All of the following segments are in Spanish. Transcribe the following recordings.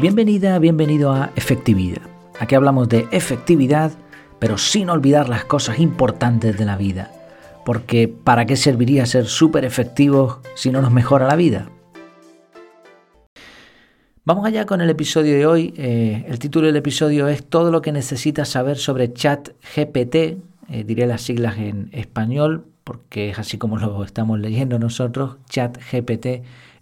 Bienvenida, bienvenido a Efectividad. Aquí hablamos de efectividad, pero sin olvidar las cosas importantes de la vida. Porque ¿para qué serviría ser súper efectivos si no nos mejora la vida? Vamos allá con el episodio de hoy. Eh, el título del episodio es Todo lo que necesitas saber sobre ChatGPT. Eh, diré las siglas en español porque es así como lo estamos leyendo nosotros. ChatGPT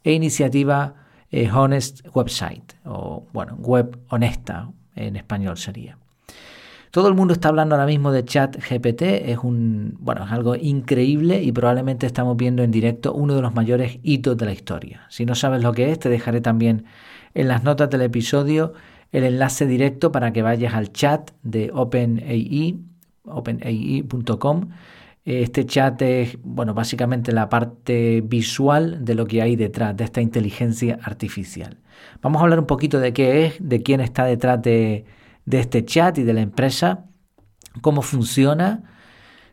e iniciativa eh, honest Website, o bueno, web honesta en español sería. Todo el mundo está hablando ahora mismo de chat GPT, es un bueno, es algo increíble y probablemente estamos viendo en directo uno de los mayores hitos de la historia. Si no sabes lo que es, te dejaré también en las notas del episodio el enlace directo para que vayas al chat de OpenAI, openai.com este chat es, bueno, básicamente la parte visual de lo que hay detrás de esta inteligencia artificial. Vamos a hablar un poquito de qué es, de quién está detrás de, este chat y de la empresa, cómo funciona,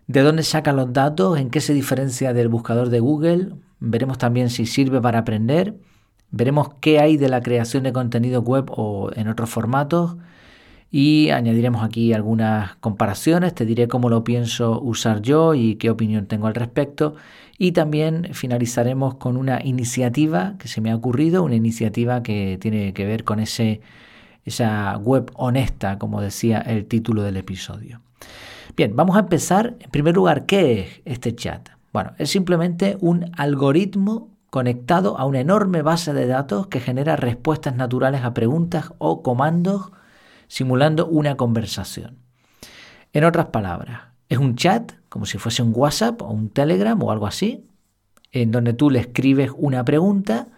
de dónde sacan los datos, en qué se diferencia del buscador de Google. Veremos también si sirve para aprender. Veremos qué hay de la creación de contenido web o en otros formatos y añadiremos aquí algunas comparaciones, te diré cómo lo pienso usar yo y qué opinión tengo al respecto y también finalizaremos con una iniciativa que se me ha ocurrido, una iniciativa que tiene que ver con ese, esa web honesta, como decía el título del episodio. Bien, vamos a empezar. En primer lugar, ¿qué es este chat? Bueno, es simplemente un algoritmo conectado a una enorme base de datos que genera respuestas naturales a preguntas o comandos simulando una conversación. En otras palabras, es un chat, como si fuese un WhatsApp o un Telegram o algo así, en donde tú le escribes una pregunta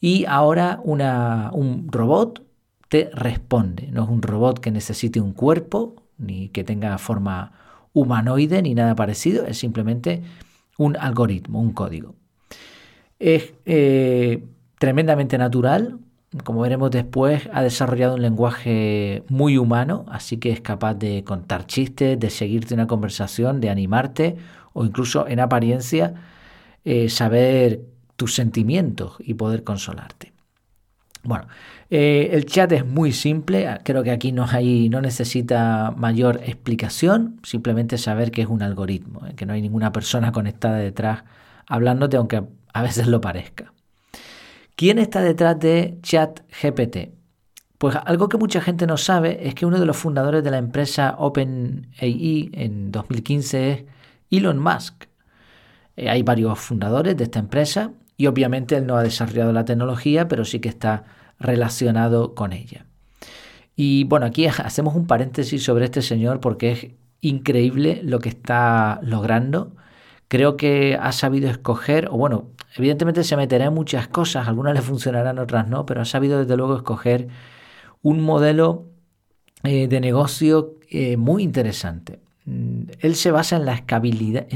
y ahora un robot te responde. No es un robot que necesite un cuerpo, ni que tenga forma humanoide, ni nada parecido, es simplemente un algoritmo, un código. Es eh, tremendamente natural, como veremos después, ha desarrollado un lenguaje muy humano, así que es capaz de contar chistes, de seguirte una conversación, de animarte o incluso en apariencia eh, saber tus sentimientos y poder consolarte. Bueno, eh, el chat es muy simple, creo que aquí no, hay, no necesita mayor explicación, simplemente saber que es un algoritmo, eh, que no hay ninguna persona conectada detrás hablándote, aunque a veces lo parezca. ¿Quién está detrás de ChatGPT? Pues algo que mucha gente no sabe es que uno de los fundadores de la empresa OpenAI en 2015 es Elon Musk. Eh, hay varios fundadores de esta empresa y obviamente él no ha desarrollado la tecnología, pero sí que está relacionado con ella. Y bueno, aquí hacemos un paréntesis sobre este señor porque es increíble lo que está logrando. Creo que ha sabido escoger, o bueno, Evidentemente se meterá en muchas cosas, algunas le funcionarán, otras no, pero ha sabido desde luego escoger un modelo eh, de negocio eh, muy interesante. Mm, él se basa en la, escalabilidad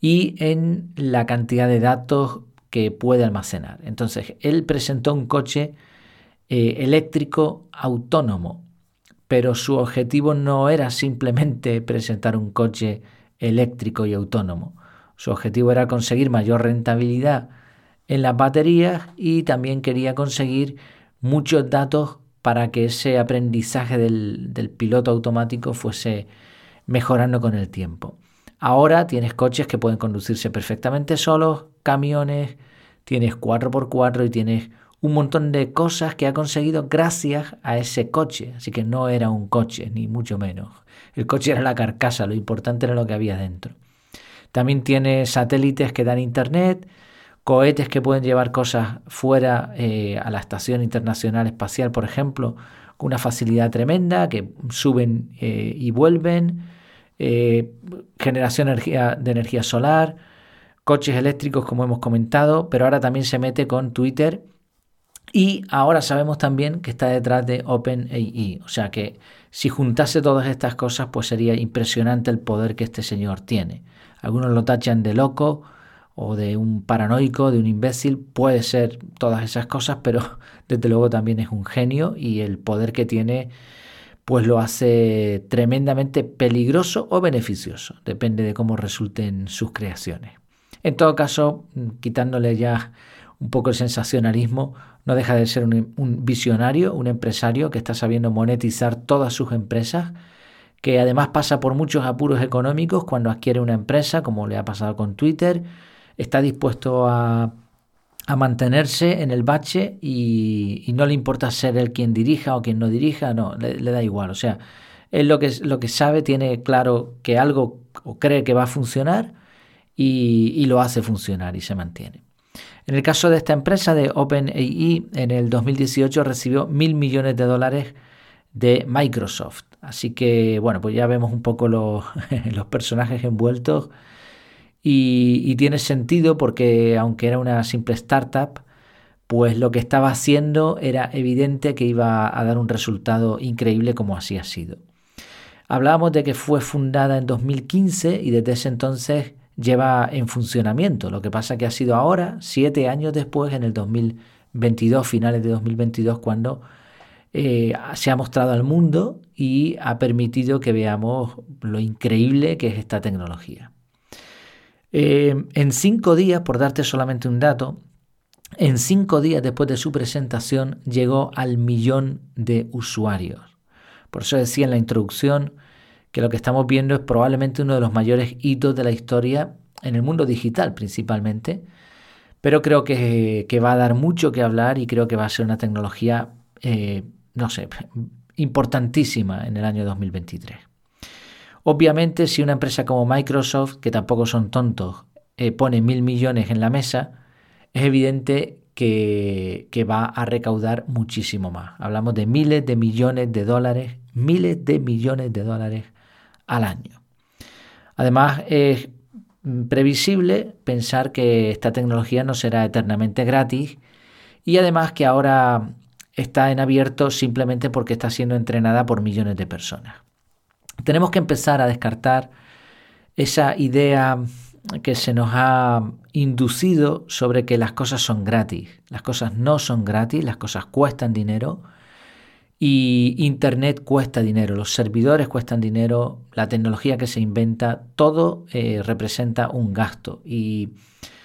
y en la cantidad de datos que puede almacenar. Entonces, él presentó un coche eh, eléctrico autónomo, pero su objetivo no era simplemente presentar un coche eléctrico y autónomo. Su objetivo era conseguir mayor rentabilidad en las baterías y también quería conseguir muchos datos para que ese aprendizaje del, piloto automático fuese mejorando con el tiempo. Ahora tienes coches que pueden conducirse perfectamente solos, camiones, tienes 4x4 y tienes un montón de cosas que ha conseguido gracias a ese coche. Así que no era un coche, ni mucho menos. El coche era la carcasa, lo importante era lo que había dentro. También tiene satélites que dan internet, cohetes que pueden llevar cosas fuera eh, a la Estación Internacional Espacial, por ejemplo, con una facilidad tremenda, que suben eh, y vuelven, eh, generación de energía solar, coches eléctricos, como hemos comentado, pero ahora también se mete con Twitter. Y ahora sabemos también que está detrás de OpenAI. O sea que si juntase todas estas cosas, pues sería impresionante el poder que este señor tiene. Algunos lo tachan de loco o de un paranoico, de un imbécil, puede ser todas esas cosas, pero desde luego también es un genio y el poder que tiene pues lo hace tremendamente peligroso o beneficioso, depende de cómo resulten sus creaciones. En todo caso, quitándole ya un poco el sensacionalismo, no deja de ser un, un visionario, un empresario que está sabiendo monetizar todas sus empresas, que además pasa por muchos apuros económicos cuando adquiere una empresa, como le ha pasado con Twitter, está dispuesto a mantenerse en el bache y, no le importa ser el quien dirija o quien no dirija, no, le, da igual. O sea, él lo que sabe, tiene claro que algo o cree que va a funcionar y, lo hace funcionar y se mantiene. En el caso de esta empresa de OpenAI, en el 2018 recibió mil millones de dólares de Microsoft. Así que, bueno, pues ya vemos un poco los, los personajes envueltos y, tiene sentido porque aunque era una simple startup, pues lo que estaba haciendo era evidente que iba a dar un resultado increíble como así ha sido. Hablábamos de que fue fundada en 2015 y desde ese entonces lleva en funcionamiento. Lo que pasa que ha sido ahora, siete años después, en el 2022, finales de 2022, cuando eh, se ha mostrado al mundo y ha permitido que veamos lo increíble que es esta tecnología. Eh, en cinco días, por darte solamente un dato, en cinco días después de su presentación llegó al millón de usuarios. Por eso decía en la introducción que lo que estamos viendo es probablemente uno de los mayores hitos de la historia en el mundo digital principalmente, pero creo que, va a dar mucho que hablar y creo que va a ser una tecnología, eh, no sé, importantísima en el año 2023. Obviamente, si una empresa como Microsoft, que tampoco son tontos, eh, pone mil millones en la mesa, es evidente que, que, va a recaudar muchísimo más. Hablamos de miles de millones de dólares, miles de millones de dólares al año. Además, es previsible pensar que esta tecnología no será eternamente gratis y además que ahora está en abierto simplemente porque está siendo entrenada por millones de personas. Tenemos que empezar a descartar esa idea que se nos ha inducido sobre que las cosas son gratis. Las cosas no son gratis, las cosas cuestan dinero y Internet cuesta dinero, los servidores cuestan dinero, la tecnología que se inventa, todo eh, representa un gasto. Y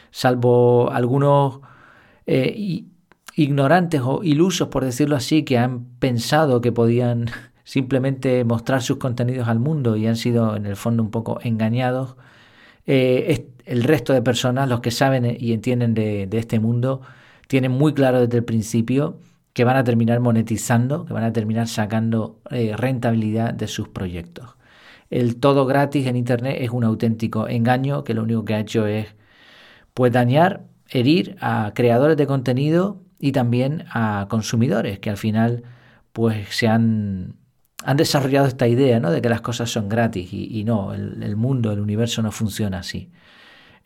salvo algunos eh, ignorantes o ilusos, por decirlo así, que han pensado que podían simplemente mostrar sus contenidos al mundo y han sido en el fondo un poco engañados, eh, el resto de personas, los que saben y entienden de, este mundo, tienen muy claro desde el principio que van a terminar monetizando, que van a terminar sacando eh, rentabilidad de sus proyectos. El todo gratis en Internet es un auténtico engaño que lo único que ha hecho es pues dañar, herir a creadores de contenido y también a consumidores que al final pues se han han desarrollado esta idea ¿no? de que las cosas son gratis y, no, el, mundo, el universo no funciona así.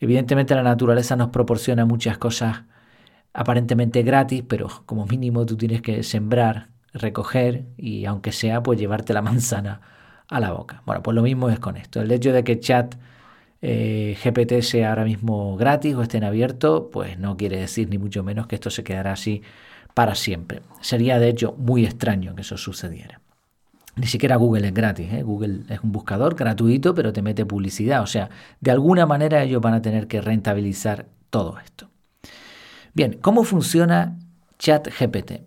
Evidentemente la naturaleza nos proporciona muchas cosas aparentemente gratis, pero como mínimo tú tienes que sembrar, recoger y aunque sea, pues llevarte la manzana a la boca. Bueno, pues lo mismo es con esto. El hecho de que chat eh, GPT sea ahora mismo gratis o esté en abierto, pues no quiere decir ni mucho menos que esto se quedará así para siempre. Sería de hecho muy extraño que eso sucediera. Ni siquiera Google es gratis. ¿eh? Google es un buscador gratuito, pero te mete publicidad. O sea, de alguna manera ellos van a tener que rentabilizar todo esto. Bien, ¿cómo funciona ChatGPT?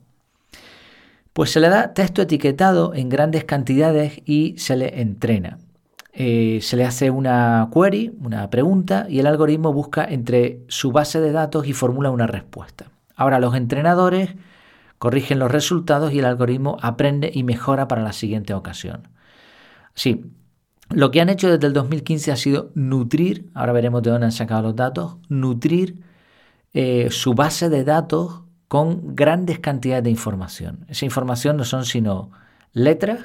Pues se le da texto etiquetado en grandes cantidades y se le entrena. Eh, se le hace una query, una pregunta, y el algoritmo busca entre su base de datos y formula una respuesta. Ahora los entrenadores corrigen los resultados y el algoritmo aprende y mejora para la siguiente ocasión. Sí, lo que han hecho desde el 2015 ha sido nutrir, ahora veremos de dónde han sacado los datos, nutrir eh, su base de datos con grandes cantidades de información. Esa información no son sino letras,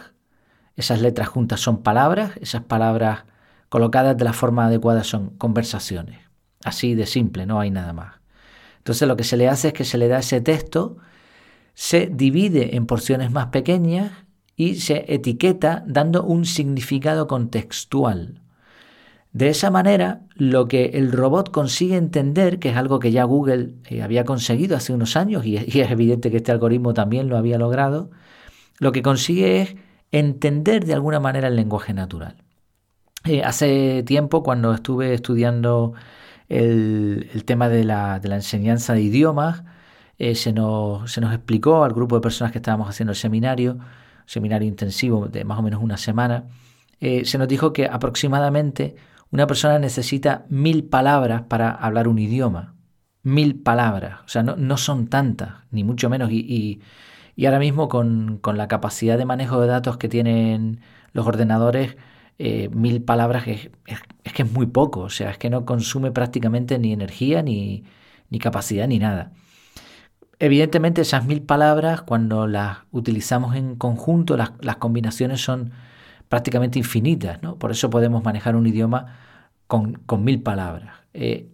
esas letras juntas son palabras, esas palabras colocadas de la forma adecuada son conversaciones. Así de simple, no hay nada más. Entonces lo que se le hace es que se le da ese texto se divide en porciones más pequeñas y se etiqueta dando un significado contextual. De esa manera, lo que el robot consigue entender, que es algo que ya Google eh, había conseguido hace unos años, y, es evidente que este algoritmo también lo había logrado, lo que consigue es entender de alguna manera el lenguaje natural. Eh, hace tiempo, cuando estuve estudiando el, tema de la, enseñanza de idiomas. Eh, se, nos, explicó al grupo de personas que estábamos haciendo el seminario, seminario intensivo de más o menos una semana, se nos dijo que aproximadamente una persona necesita mil palabras para hablar un idioma. Mil palabras. O sea, no, son tantas, ni mucho menos. Y, ahora mismo con, la capacidad de manejo de datos que tienen los ordenadores, eh, mil palabras es, es, que es muy poco. O sea, es que no consume prácticamente ni energía, ni, ni capacidad, ni nada. Evidentemente esas mil palabras, cuando las utilizamos en conjunto, las, las combinaciones son prácticamente infinitas, ¿no? Por eso podemos manejar un idioma con, mil palabras. Eh,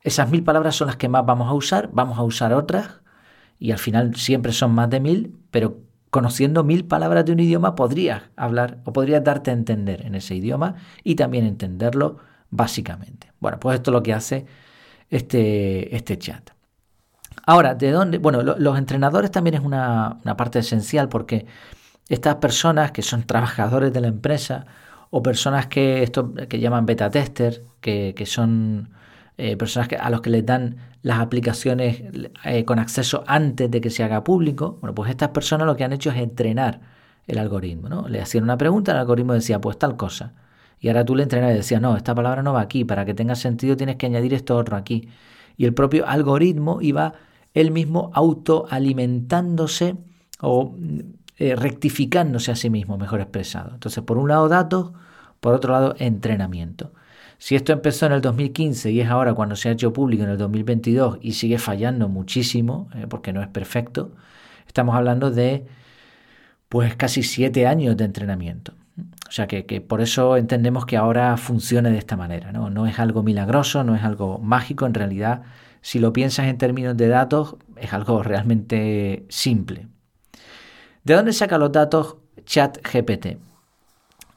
esas mil palabras son las que más vamos a usar, vamos a usar otras y al final siempre son más de mil, pero conociendo mil palabras de un idioma podrías hablar o podrías darte a entender en ese idioma y también entenderlo básicamente. Bueno, pues esto es lo que hace este, este chat. Ahora, ¿de dónde? Bueno, los entrenadores también es una, una parte esencial porque estas personas que son trabajadores de la empresa o personas que, que llaman beta tester, que, son eh, personas que, a los que les dan las aplicaciones eh, con acceso antes de que se haga público, bueno, pues estas personas lo que han hecho es entrenar el algoritmo. ¿no? Le hacían una pregunta, el algoritmo decía, pues tal cosa. Y ahora tú le entrenas y decías, no, esta palabra no va aquí, para que tenga sentido tienes que añadir esto otro aquí. Y el propio algoritmo iba él mismo autoalimentándose o eh, rectificándose a sí mismo, mejor expresado. Entonces, por un lado datos, por otro lado entrenamiento. Si esto empezó en el 2015 y es ahora cuando se ha hecho público en el 2022 y sigue fallando muchísimo, eh, porque no es perfecto, estamos hablando de pues casi siete años de entrenamiento. O sea que, que, por eso entendemos que ahora funcione de esta manera. ¿no? no es algo milagroso, no es algo mágico, en realidad si lo piensas en términos de datos es algo realmente simple. ¿De dónde saca los datos ChatGPT?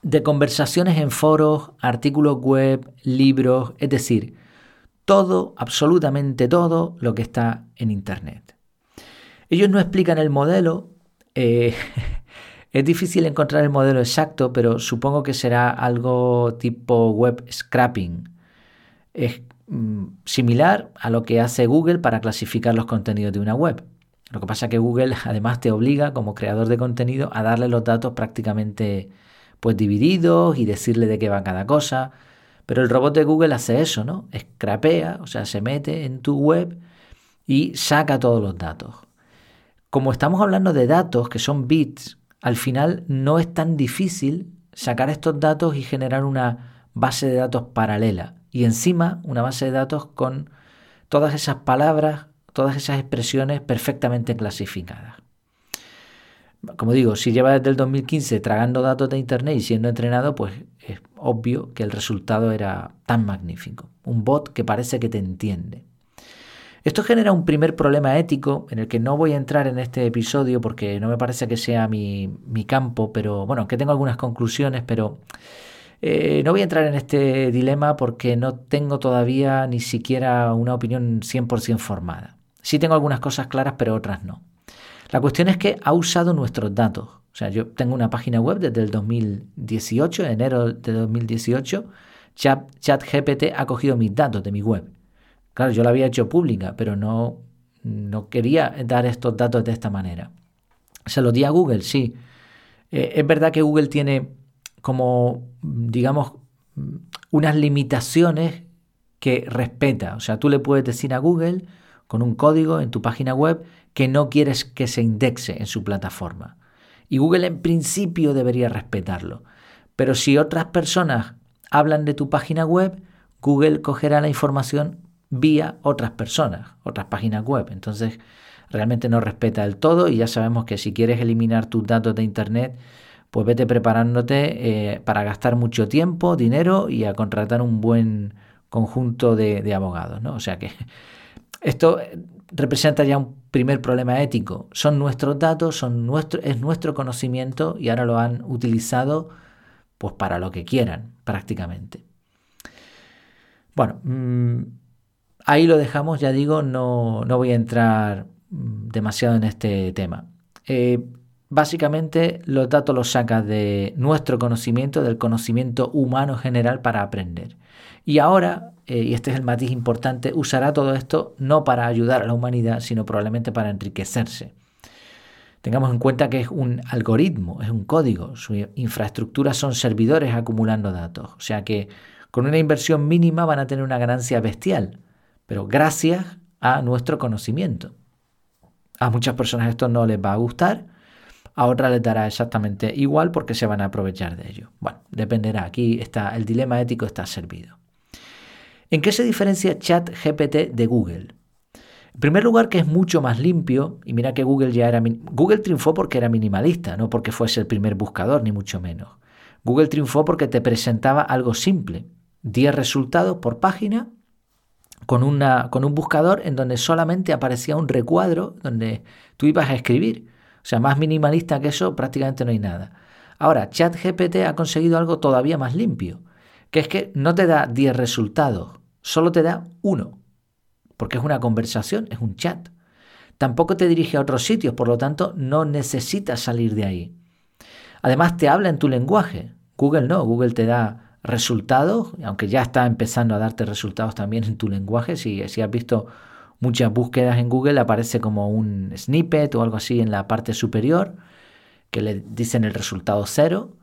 De conversaciones en foros, artículos web, libros, es decir, todo, absolutamente todo lo que está en Internet. Ellos no explican el modelo, eh, es difícil encontrar el modelo exacto, pero supongo que será algo tipo web scrapping. Es mm, similar a lo que hace Google para clasificar los contenidos de una web. Lo que pasa es que Google además te obliga como creador de contenido a darle los datos prácticamente pues divididos y decirle de qué va cada cosa. Pero el robot de Google hace eso, ¿no? Scrapea, o sea, se mete en tu web y saca todos los datos. Como estamos hablando de datos que son bits, al final no es tan difícil sacar estos datos y generar una base de datos paralela. Y encima una base de datos con todas esas palabras todas esas expresiones perfectamente clasificadas. Como digo, si lleva desde el 2015 tragando datos de Internet y siendo entrenado, pues es obvio que el resultado era tan magnífico. Un bot que parece que te entiende. Esto genera un primer problema ético en el que no voy a entrar en este episodio porque no me parece que sea mi, mi campo, pero bueno, que tengo algunas conclusiones, pero eh, no voy a entrar en este dilema porque no tengo todavía ni siquiera una opinión 100% formada. Sí tengo algunas cosas claras, pero otras no. La cuestión es que ha usado nuestros datos. O sea, yo tengo una página web desde el 2018, enero de 2018. ChatGPT ha cogido mis datos de mi web. Claro, yo la había hecho pública, pero no, no quería dar estos datos de esta manera. Se los di a Google, sí. Eh, es verdad que Google tiene como, digamos, unas limitaciones que respeta. O sea, tú le puedes decir a Google, con un código en tu página web que no quieres que se indexe en su plataforma. Y Google en principio debería respetarlo. Pero si otras personas hablan de tu página web, Google cogerá la información vía otras personas, otras páginas web. Entonces, realmente no respeta el todo y ya sabemos que si quieres eliminar tus datos de Internet, pues vete preparándote eh, para gastar mucho tiempo, dinero y a contratar un buen conjunto de, de abogados. ¿no? O sea que esto representa ya un primer problema ético. Son nuestros datos, son nuestro, es nuestro conocimiento y ahora lo han utilizado pues para lo que quieran prácticamente. Bueno, mm, ahí lo dejamos, ya digo, no, no voy a entrar mm, demasiado en este tema. Eh, básicamente los datos los sacas de nuestro conocimiento, del conocimiento humano general para aprender. Y ahora, eh, y este es el matiz importante, usará todo esto no para ayudar a la humanidad, sino probablemente para enriquecerse. Tengamos en cuenta que es un algoritmo, es un código, su infraestructura son servidores acumulando datos, o sea que con una inversión mínima van a tener una ganancia bestial, pero gracias a nuestro conocimiento. A muchas personas esto no les va a gustar, a otras les dará exactamente igual porque se van a aprovechar de ello. Bueno, dependerá, aquí está el dilema ético está servido. ¿En qué se diferencia ChatGPT de Google? En primer lugar, que es mucho más limpio, y mira que Google ya era. Google triunfó porque era minimalista, no porque fuese el primer buscador, ni mucho menos. Google triunfó porque te presentaba algo simple: 10 resultados por página con, una, con un buscador en donde solamente aparecía un recuadro donde tú ibas a escribir. O sea, más minimalista que eso prácticamente no hay nada. Ahora, ChatGPT ha conseguido algo todavía más limpio, que es que no te da 10 resultados, solo te da uno, porque es una conversación, es un chat. Tampoco te dirige a otros sitios, por lo tanto no necesitas salir de ahí. Además te habla en tu lenguaje. Google no, Google te da resultados, aunque ya está empezando a darte resultados también en tu lenguaje. Si, si has visto muchas búsquedas en Google, aparece como un snippet o algo así en la parte superior, que le dicen el resultado cero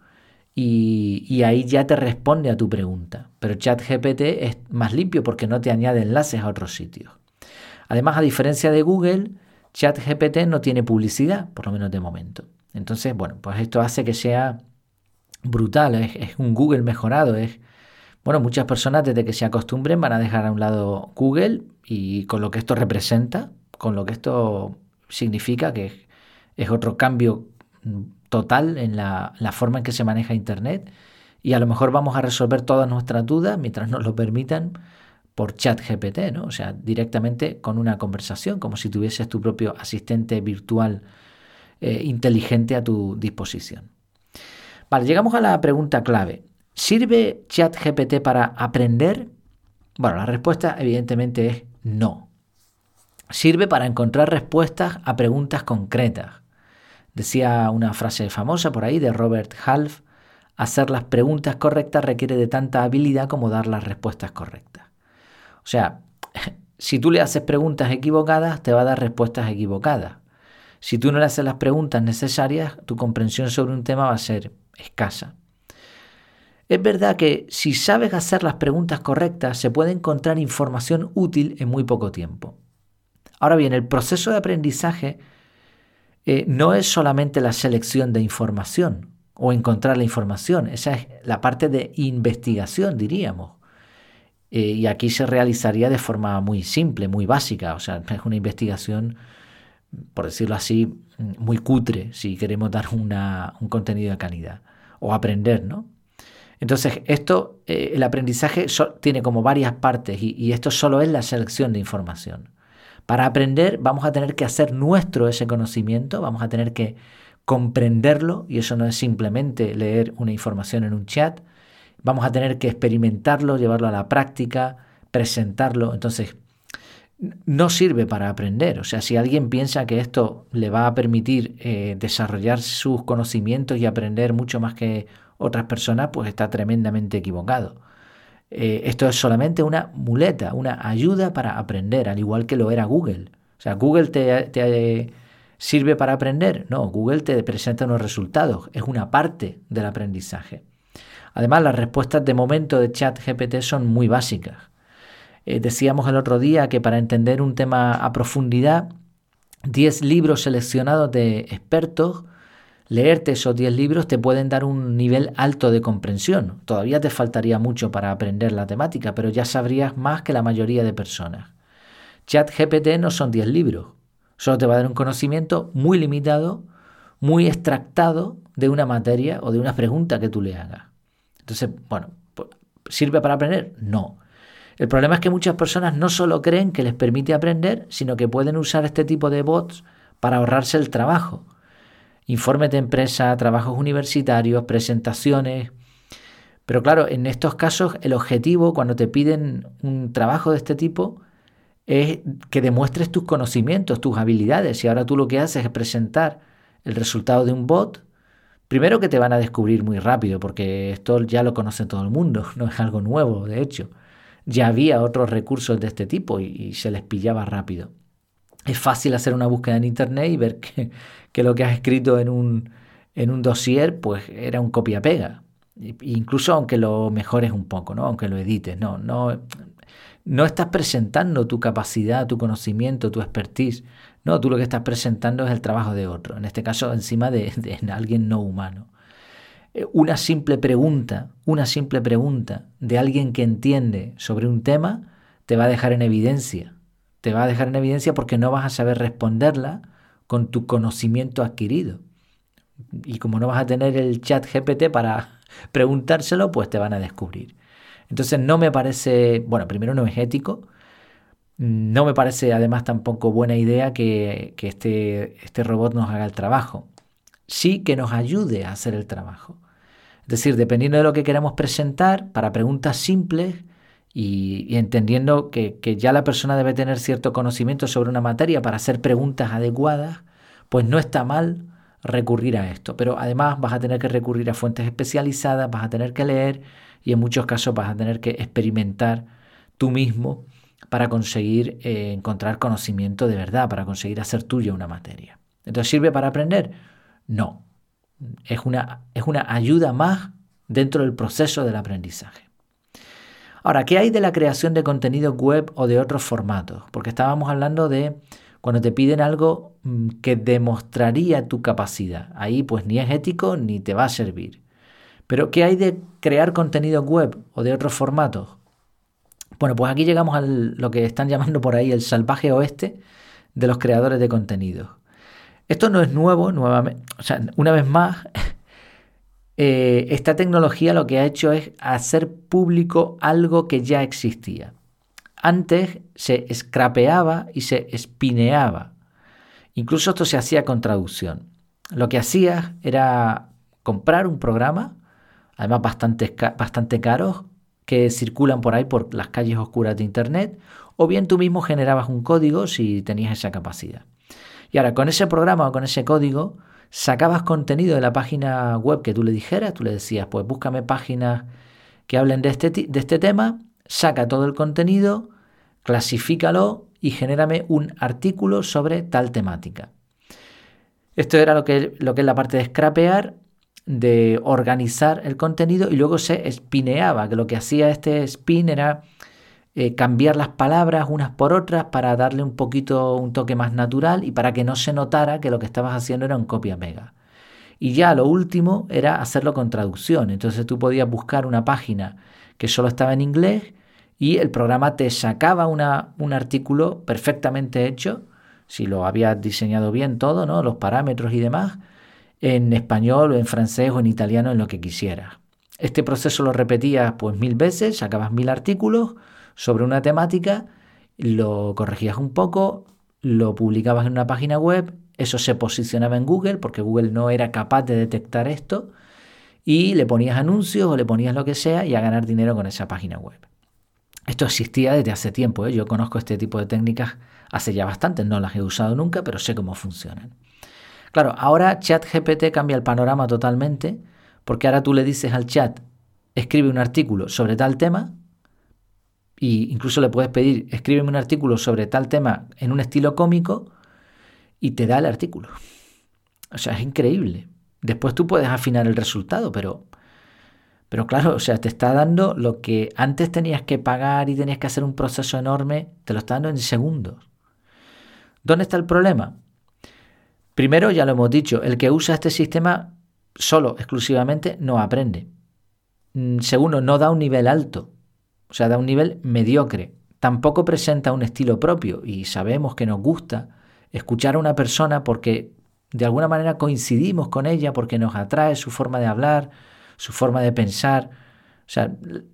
y, ahí ya te responde a tu pregunta. Pero ChatGPT es más limpio porque no te añade enlaces a otros sitios. Además, a diferencia de Google, ChatGPT no tiene publicidad, por lo menos de momento. Entonces, bueno, pues esto hace que sea brutal, es, un Google mejorado, es, bueno, muchas personas desde que se acostumbren van a dejar a un lado Google y con lo que esto representa, con lo que esto significa, que es otro cambio total en la, forma en que se maneja Internet y a lo mejor vamos a resolver todas nuestras dudas mientras nos lo permitan por chat GPT, ¿no? O sea, directamente con una conversación, como si tuvieses tu propio asistente virtual eh, inteligente a tu disposición. Vale, llegamos a la pregunta clave. ¿Sirve chat GPT para aprender? Bueno, la respuesta evidentemente es no. Sirve para encontrar respuestas a preguntas concretas. Decía una frase famosa por ahí de Robert Half, hacer las preguntas correctas requiere de tanta habilidad como dar las respuestas correctas. O sea, si tú le haces preguntas equivocadas, te va a dar respuestas equivocadas. Si tú no le haces las preguntas necesarias, tu comprensión sobre un tema va a ser escasa. Es verdad que si sabes hacer las preguntas correctas, se puede encontrar información útil en muy poco tiempo. Ahora bien, el proceso de aprendizaje eh, no es solamente la selección de información o encontrar la información, esa es la parte de investigación, diríamos. Eh, y aquí se realizaría de forma muy simple, muy básica, o sea, es una investigación, por decirlo así, muy cutre, si queremos dar un contenido de calidad, o aprender, ¿no? Entonces, esto, eh, el aprendizaje tiene como varias partes y esto solo es la selección de información. Para aprender vamos a tener que hacer nuestro ese conocimiento, vamos a tener que comprenderlo y eso no es simplemente leer una información en un chat, vamos a tener que experimentarlo, llevarlo a la práctica, presentarlo. Entonces, no sirve para aprender. O sea, si alguien piensa que esto le va a permitir eh, desarrollar sus conocimientos y aprender mucho más que otras personas, pues está tremendamente equivocado. Eh, esto es solamente una muleta, una ayuda para aprender, al igual que lo era Google. O sea, Google te, sirve para aprender. No, Google te presenta unos resultados, es una parte del aprendizaje. Además, las respuestas de momento de ChatGPT son muy básicas. Eh, decíamos el otro día que para entender un tema a profundidad, 10 libros seleccionados de expertos leerte esos 10 libros te pueden dar un nivel alto de comprensión. Todavía te faltaría mucho para aprender la temática, pero ya sabrías más que la mayoría de personas. ChatGPT no son 10 libros, solo te va a dar un conocimiento muy limitado, muy extractado de una materia o de una pregunta que tú le hagas. Entonces, bueno, ¿sirve para aprender? No. El problema es que muchas personas no solo creen que les permite aprender, sino que pueden usar este tipo de bots para ahorrarse el trabajo informes de empresa, trabajos universitarios, presentaciones. Pero claro, en estos casos el objetivo cuando te piden un trabajo de este tipo es que demuestres tus conocimientos, tus habilidades. Y ahora tú lo que haces es presentar el resultado de un bot, primero que te van a descubrir muy rápido, porque esto ya lo conoce todo el mundo, no es algo nuevo, de hecho. Ya había otros recursos de este tipo y, se les pillaba rápido. Es fácil hacer una búsqueda en Internet y ver que, lo que has escrito en un, en un dossier pues era un copia-pega. Incluso aunque lo mejores un poco, ¿no? aunque lo edites, no, no, no estás presentando tu capacidad, tu conocimiento, tu expertise. No, tú lo que estás presentando es el trabajo de otro, en este caso encima de, alguien no humano. Eh, una simple pregunta, una simple pregunta de alguien que entiende sobre un tema te va a dejar en evidencia. Te va a dejar en evidencia porque no vas a saber responderla con tu conocimiento adquirido. Y como no vas a tener el chat GPT para preguntárselo, pues te van a descubrir. Entonces no me parece, bueno, primero no es ético, no me parece además tampoco buena idea que, este, este robot nos haga el trabajo. Sí que nos ayude a hacer el trabajo. Es decir, dependiendo de lo que queramos presentar, para preguntas simples y, entendiendo que, ya la persona debe tener cierto conocimiento sobre una materia para hacer preguntas adecuadas, pues no está mal recurrir a esto. Pero además vas a tener que recurrir a fuentes especializadas, vas a tener que leer y en muchos casos vas a tener que experimentar tú mismo para conseguir eh, encontrar conocimiento de verdad, para conseguir hacer tuya una materia. Entonces, ¿sirve para aprender? No. Es una, es una ayuda más dentro del proceso del aprendizaje. Ahora, ¿qué hay de la creación de contenido web o de otros formatos? Porque estábamos hablando de cuando te piden algo mm, que demostraría tu capacidad. Ahí pues ni es ético ni te va a servir. Pero ¿qué hay de crear contenido web o de otros formatos? Bueno, pues aquí llegamos a lo que están llamando por ahí el salvaje oeste de los creadores de contenido. Esto no es nuevo, nuevamente, o sea, una vez más, eh, esta tecnología lo que ha hecho es hacer público algo que ya existía. Antes se scrapeaba y se espineaba. Incluso esto se hacía con traducción. Lo que hacías era comprar un programa, además bastante, bastante caros, que circulan por ahí por las calles oscuras de Internet, o bien tú mismo generabas un código si tenías esa capacidad. Y ahora con ese programa o con ese código sacabas contenido de la página web que tú le dijeras, tú le decías, pues búscame páginas que hablen de este, de este tema, saca todo el contenido, clasifícalo y genérame un artículo sobre tal temática. Esto era lo que, lo que es la parte de scrapear de organizar el contenido y luego se espineaba, que lo que hacía este spin era eh, cambiar las palabras unas por otras para darle un poquito un toque más natural y para que no se notara que lo que estabas haciendo era un copia mega. Y ya lo último era hacerlo con traducción. Entonces tú podías buscar una página que solo estaba en inglés y el programa te sacaba una, un artículo perfectamente hecho, si lo habías diseñado bien todo, ¿no? los parámetros y demás, en español o en francés o en italiano, en lo que quisieras. Este proceso lo repetías pues mil veces, sacabas mil artículos sobre una temática, lo corregías un poco, lo publicabas en una página web, eso se posicionaba en Google porque Google no era capaz de detectar esto y le ponías anuncios o le ponías lo que sea y a ganar dinero con esa página web. Esto existía desde hace tiempo, ¿eh? yo conozco este tipo de técnicas hace ya bastante, no las he usado nunca, pero sé cómo funcionan. Claro, ahora ChatGPT cambia el panorama totalmente, porque ahora tú le dices al chat, escribe un artículo sobre tal tema, e incluso le puedes pedir, escríbeme un artículo sobre tal tema en un estilo cómico, y te da el artículo. O sea, es increíble. Después tú puedes afinar el resultado, pero, pero claro, o sea, te está dando lo que antes tenías que pagar y tenías que hacer un proceso enorme, te lo está dando en segundos. ¿Dónde está el problema? Primero, ya lo hemos dicho, el que usa este sistema solo, exclusivamente, no aprende. Mm, segundo, no da un nivel alto, o sea, da un nivel mediocre. Tampoco presenta un estilo propio y sabemos que nos gusta escuchar a una persona porque de alguna manera coincidimos con ella, porque nos atrae su forma de hablar, su forma de pensar. O sea,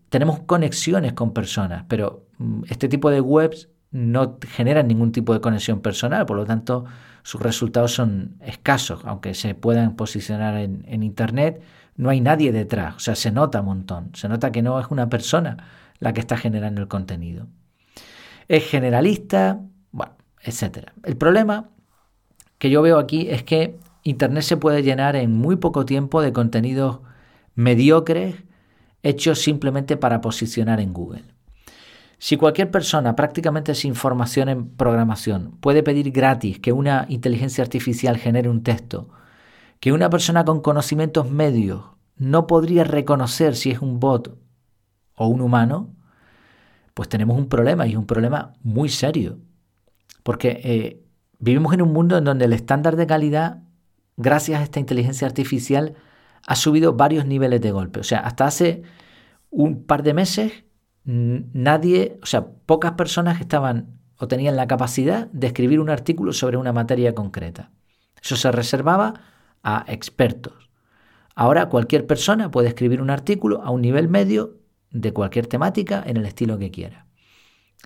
tenemos conexiones con personas, pero mm, este tipo de webs no generan ningún tipo de conexión personal, por lo tanto sus resultados son escasos, aunque se puedan posicionar en, Internet, no hay nadie detrás, o sea, se nota un montón, se nota que no es una persona la que está generando el contenido. Es generalista, bueno, etc. El problema que yo veo aquí es que Internet se puede llenar en muy poco tiempo de contenidos mediocres hechos simplemente para posicionar en Google. Si cualquier persona prácticamente sin formación en programación puede pedir gratis que una inteligencia artificial genere un texto, que una persona con conocimientos medios no podría reconocer si es un bot o un humano, pues tenemos un problema y un problema muy serio. Porque eh, vivimos en un mundo en donde el estándar de calidad, gracias a esta inteligencia artificial, ha subido varios niveles de golpe. O sea, hasta hace un par de meses nadie, o sea, pocas personas estaban o tenían la capacidad de escribir un artículo sobre una materia concreta. Eso se reservaba a expertos. Ahora cualquier persona puede escribir un artículo a un nivel medio de cualquier temática en el estilo que quiera.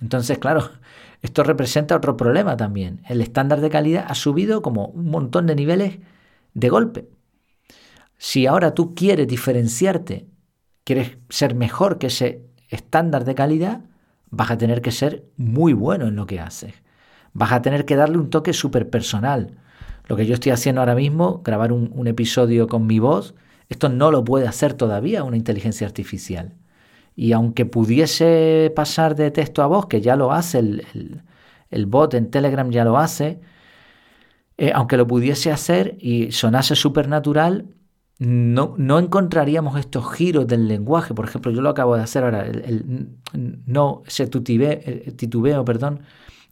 Entonces, claro, esto representa otro problema también. El estándar de calidad ha subido como un montón de niveles de golpe. Si ahora tú quieres diferenciarte, quieres ser mejor que ese estándar de calidad, vas a tener que ser muy bueno en lo que haces. Vas a tener que darle un toque súper personal. Lo que yo estoy haciendo ahora mismo, grabar un, episodio con mi voz, esto no lo puede hacer todavía una inteligencia artificial. Y aunque pudiese pasar de texto a voz, que ya lo hace el, bot en Telegram, ya lo hace, eh, aunque lo pudiese hacer y sonase súper natural, no, no, encontraríamos estos giros del lenguaje. Por ejemplo, yo lo acabo de hacer ahora, el, no, ese titubeo, perdón,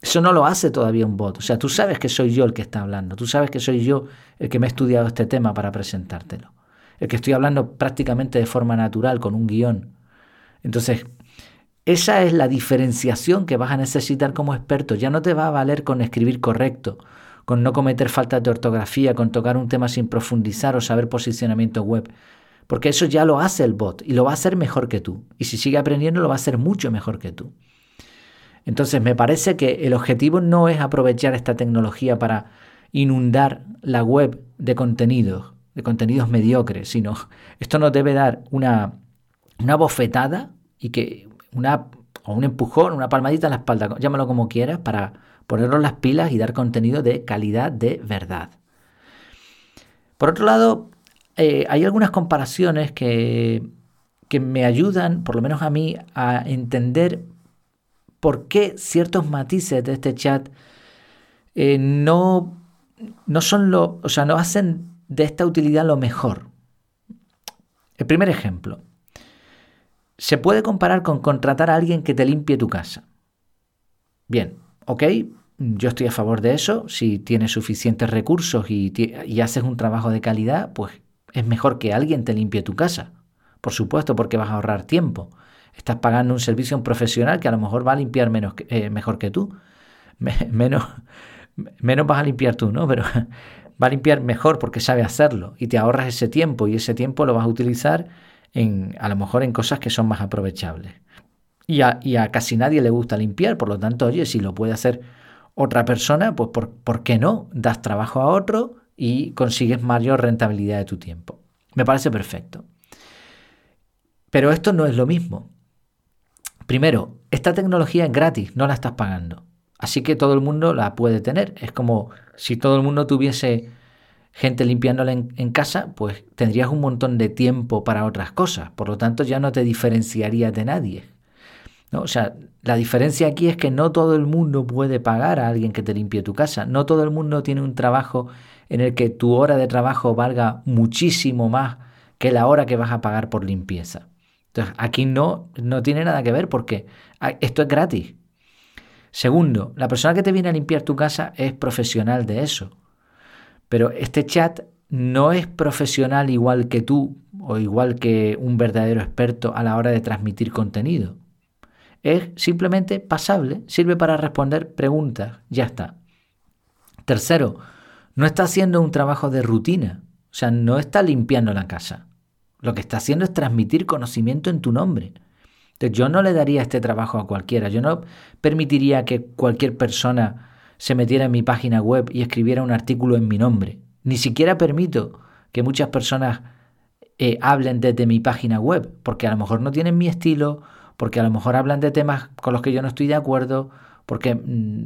eso no lo hace todavía un bot. O sea, tú sabes que soy yo el que está hablando, tú sabes que soy yo el que me he estudiado este tema para presentártelo, el que estoy hablando prácticamente de forma natural, con un guion. Entonces, esa es la diferenciación que vas a necesitar como experto. Ya no te va a valer con escribir correcto con no cometer faltas de ortografía, con tocar un tema sin profundizar o saber posicionamiento web. Porque eso ya lo hace el bot y lo va a hacer mejor que tú. Y si sigue aprendiendo, lo va a hacer mucho mejor que tú. Entonces, me parece que el objetivo no es aprovechar esta tecnología para inundar la web de contenidos, de contenidos mediocres, sino esto nos debe dar una, una bofetada y que una, o un empujón, una palmadita en la espalda, llámalo como quieras, para ponernos las pilas y dar contenido de calidad de verdad. Por otro lado, eh, hay algunas comparaciones que, que me ayudan, por lo menos a mí, a entender por qué ciertos matices de este chat eh, no, no son lo, o sea, no hacen de esta utilidad lo mejor. El primer ejemplo. Se puede comparar con contratar a alguien que te limpie tu casa. Bien, ok, yo estoy a favor de eso. Si tienes suficientes recursos y, haces un trabajo de calidad, pues es mejor que alguien te limpie tu casa. Por supuesto, porque vas a ahorrar tiempo. Estás pagando un servicio a un profesional que a lo mejor va a limpiar eh, mejor que tú. menos, menos vas a limpiar tú, ¿no? Pero va a limpiar mejor porque sabe hacerlo y te ahorras ese tiempo y ese tiempo lo vas a utilizar a lo mejor en cosas que son más aprovechables. Y a, y a casi nadie le gusta limpiar, por lo tanto, oye, si lo puede hacer otra persona, pues ¿por, qué no? Das trabajo a otro y consigues mayor rentabilidad de tu tiempo. Me parece perfecto. Pero esto no es lo mismo. Primero, esta tecnología es gratis, no la estás pagando. Así que todo el mundo la puede tener. Es como si todo el mundo tuviese gente limpiándola en, casa, pues tendrías un montón de tiempo para otras cosas. Por lo tanto, ya no te diferenciarías de nadie. O sea, la diferencia aquí es que no todo el mundo puede pagar a alguien que te limpie tu casa. No todo el mundo tiene un trabajo en el que tu hora de trabajo valga muchísimo más que la hora que vas a pagar por limpieza. Entonces, aquí no, no tiene nada que ver porque esto es gratis. Segundo, la persona que te viene a limpiar tu casa es profesional de eso. Pero este chat no es profesional igual que tú o igual que un verdadero experto a la hora de transmitir contenido es simplemente pasable, sirve para responder preguntas, ya está. Tercero, no está haciendo un trabajo de rutina, o sea, no está limpiando la casa. Lo que está haciendo es transmitir conocimiento en tu nombre. Entonces, yo no le daría este trabajo a cualquiera, yo no permitiría que cualquier persona se metiera en mi página web y escribiera un artículo en mi nombre. Ni siquiera permito que muchas personas eh, hablen desde mi página web, porque a lo mejor no tienen mi estilo porque a lo mejor hablan de temas con los que yo no estoy de acuerdo, porque, mm,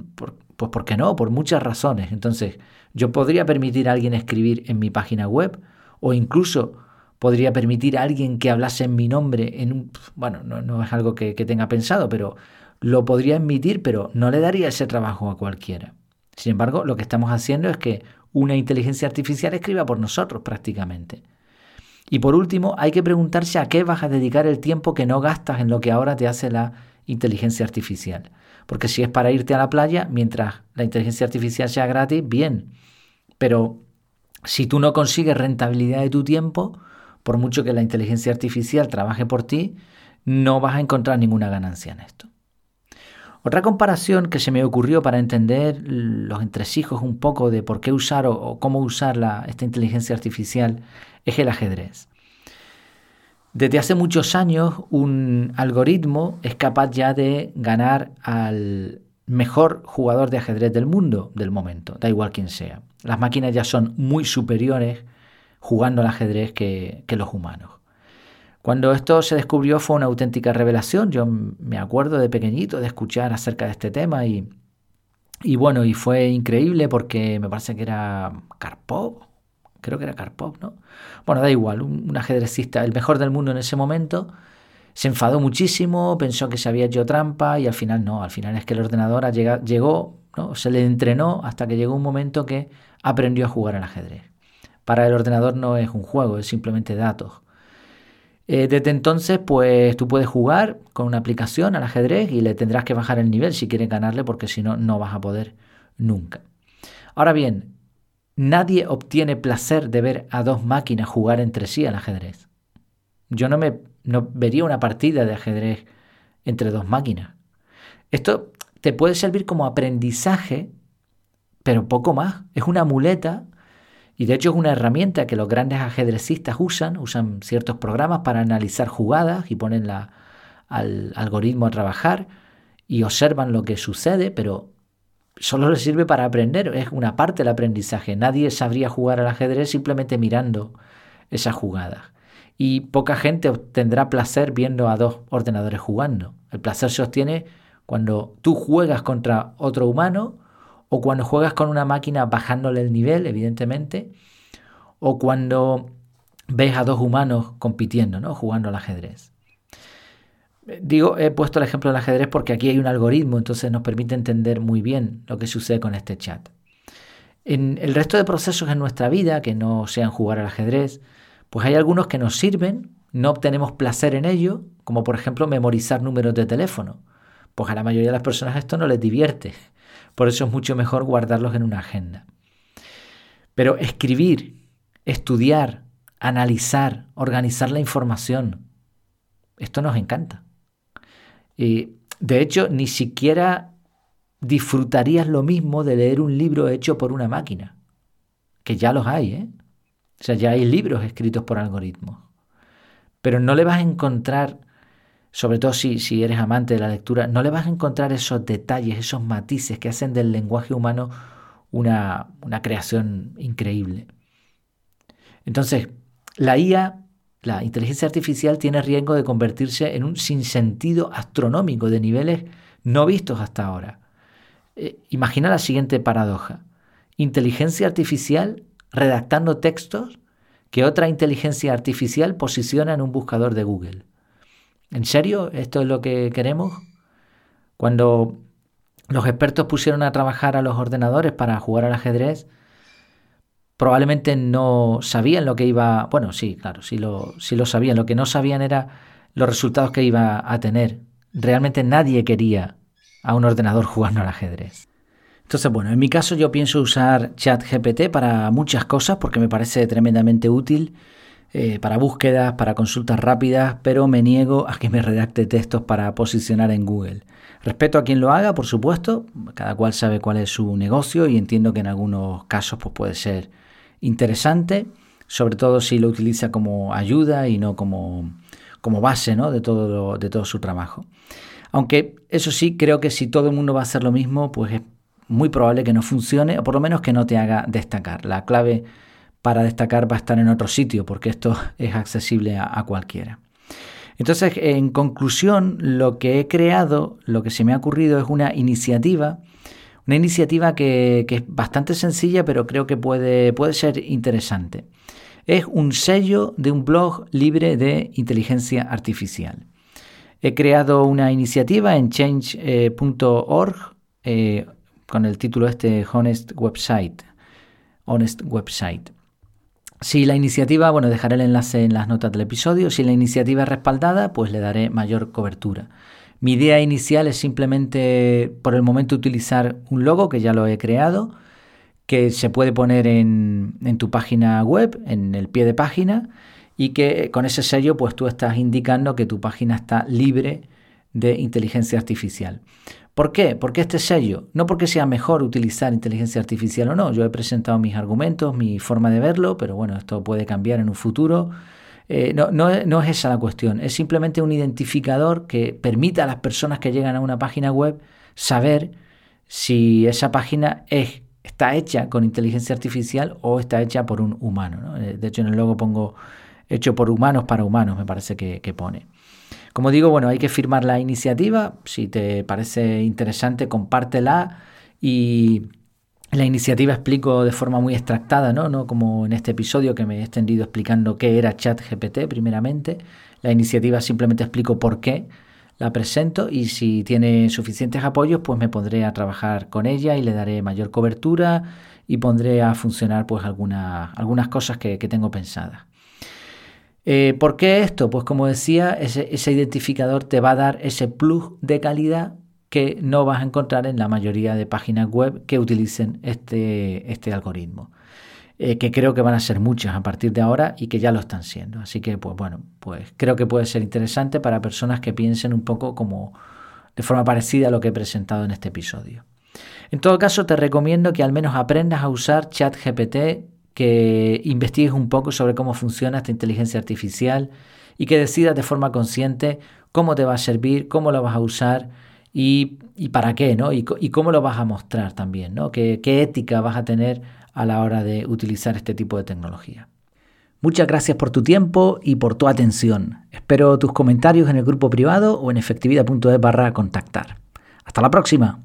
Pues ¿por qué no? Por muchas razones. Entonces, yo podría permitir a alguien escribir en mi página web o incluso podría permitir a alguien que hablase en mi nombre en un... Bueno, no, es algo que tenga pensado, pero lo podría admitir, pero no le daría ese trabajo a cualquiera. Sin embargo, lo que estamos haciendo es que una inteligencia artificial escriba por nosotros prácticamente. Y por último, hay que preguntarse a qué vas a dedicar el tiempo que no gastas en lo que ahora te hace la inteligencia artificial. Porque si es para irte a la playa, mientras la inteligencia artificial sea gratis, bien. Pero si tú no consigues rentabilidad de tu tiempo, por mucho que la inteligencia artificial trabaje por ti, no vas a encontrar ninguna ganancia en esto. Otra comparación que se me ocurrió para entender los entresijos un poco de por qué usar o, cómo usar esta inteligencia artificial es el ajedrez. Desde hace muchos años un algoritmo es capaz ya de ganar al mejor jugador de ajedrez del mundo del momento, da igual quién sea. Las máquinas ya son muy superiores jugando al ajedrez que los humanos. Cuando esto se descubrió fue una auténtica revelación. Yo me acuerdo de pequeñito de escuchar acerca de este tema y, y bueno, y fue increíble porque me parece que era Karpov, creo que era Karpov, ¿no? Bueno, da igual, un, ajedrecista, el mejor del mundo en ese momento, se enfadó muchísimo, pensó que se había hecho trampa y al final no, al final es que el ordenador llegó, ¿no? se le entrenó hasta que llegó un momento que aprendió a jugar al ajedrez. Para el ordenador no es un juego, es simplemente datos. Eh, desde entonces, pues tú puedes jugar con una aplicación al ajedrez y le tendrás que bajar el nivel si quieres ganarle, porque si no, no vas a poder nunca. Ahora bien, nadie obtiene placer de ver a dos máquinas jugar entre sí al ajedrez. Yo no me no vería una partida de ajedrez entre dos máquinas. Esto te puede servir como aprendizaje, pero poco más. Es una muleta y de hecho es una herramienta que los grandes ajedrecistas usan, usan ciertos programas para analizar jugadas y ponen al algoritmo a trabajar y observan lo que sucede, pero solo les sirve para aprender, es una parte del aprendizaje. Nadie sabría jugar al ajedrez simplemente mirando esas jugadas. Y poca gente obtendrá placer viendo a dos ordenadores jugando. El placer se obtiene cuando tú juegas contra otro humano o cuando juegas con una máquina bajándole el nivel, evidentemente, o cuando ves a dos humanos compitiendo, ¿no? jugando al ajedrez. Digo, he puesto el ejemplo del ajedrez porque aquí hay un algoritmo, entonces nos permite entender muy bien lo que sucede con este chat. En el resto de procesos en nuestra vida, que no sean jugar al ajedrez, pues hay algunos que nos sirven, no obtenemos placer en ello, como por ejemplo memorizar números de teléfono. Pues a la mayoría de las personas esto no les divierte. Por eso es mucho mejor guardarlos en una agenda. Pero escribir, estudiar, analizar, organizar la información, esto nos encanta. Y de hecho, ni siquiera disfrutarías lo mismo de leer un libro hecho por una máquina, que ya los hay, ¿eh? O sea, ya hay libros escritos por algoritmos. Pero no le vas a encontrar sobre todo si, si eres amante de la lectura, no le vas a encontrar esos detalles, esos matices que hacen del lenguaje humano una, una creación increíble. Entonces, la IA, la inteligencia artificial, tiene riesgo de convertirse en un sinsentido astronómico de niveles no vistos hasta ahora. Eh, imagina la siguiente paradoja. Inteligencia artificial redactando textos que otra inteligencia artificial posiciona en un buscador de Google. ¿En serio esto es lo que queremos? Cuando los expertos pusieron a trabajar a los ordenadores para jugar al ajedrez, probablemente no sabían lo que iba, bueno, sí, claro, sí lo, sí lo sabían, lo que no sabían era los resultados que iba a tener. Realmente nadie quería a un ordenador jugando al ajedrez. Entonces, bueno, en mi caso yo pienso usar ChatGPT para muchas cosas porque me parece tremendamente útil eh, para búsquedas, para consultas rápidas, pero me niego a que me redacte textos para posicionar en Google. Respeto a quien lo haga, por supuesto, cada cual sabe cuál es su negocio y entiendo que en algunos casos pues, puede ser interesante, sobre todo si lo utiliza como ayuda y no como, como base ¿no? de, todo de todo su trabajo. Aunque eso sí, creo que si todo el mundo va a hacer lo mismo, pues es muy probable que no funcione o por lo menos que no te haga destacar. La clave para destacar va a estar en otro sitio, porque esto es accesible a, cualquiera. Entonces, en conclusión, lo que he creado, lo que se me ha ocurrido es una iniciativa, Una iniciativa que, es bastante sencilla, pero creo que puede, puede ser interesante. Es un sello de un blog libre de inteligencia artificial. He creado una iniciativa en change.org eh, con el título este Honest Website. Honest Website. Si la iniciativa, bueno, dejaré el enlace en las notas del episodio. Si la iniciativa es respaldada, pues le daré mayor cobertura. Mi idea inicial es simplemente por el momento utilizar un logo que ya lo he creado, que se puede poner en, en tu página web, en el pie de página, y que con ese sello pues tú estás indicando que tu página está libre de inteligencia artificial. ¿Por qué? ¿Por qué este sello? No porque sea mejor utilizar inteligencia artificial o no. Yo he presentado mis argumentos, mi forma de verlo, pero bueno, esto puede cambiar en un futuro. Eh, no, es esa la cuestión, es simplemente un identificador que permita a las personas que llegan a una página web saber si esa página es, está hecha con inteligencia artificial o está hecha por un humano. Eh, de hecho, en el logo pongo hecho por humanos para humanos, me parece que, pone. Como digo, bueno, hay que firmar la iniciativa. Si te parece interesante, compártela. Y la iniciativa explico de forma muy extractada, ¿no? No como en este episodio que me he extendido explicando qué era ChatGPT primeramente. La iniciativa simplemente explico por qué la presento y si tiene suficientes apoyos, pues me pondré a trabajar con ella y le daré mayor cobertura y pondré a funcionar pues algunas cosas que tengo pensadas. Eh, ¿Por qué esto? Pues como decía, ese, identificador te va a dar ese plus de calidad que no vas a encontrar en la mayoría de páginas web que utilicen este, este algoritmo. Eh, que creo que van a ser muchas a partir de ahora y que ya lo están siendo. Así que, pues bueno, pues creo que puede ser interesante para personas que piensen un poco como de forma parecida a lo que he presentado en este episodio. En todo caso, te recomiendo que al menos aprendas a usar ChatGPT que investigues un poco sobre cómo funciona esta inteligencia artificial y que decidas de forma consciente cómo te va a servir, cómo lo vas a usar y, para qué, ¿no? Y, cómo lo vas a mostrar también, ¿no? ¿Qué, qué ética vas a tener a la hora de utilizar este tipo de tecnología. Muchas gracias por tu tiempo y por tu atención. Espero tus comentarios en el grupo privado o en efectividad.es barra contactar. Hasta la próxima.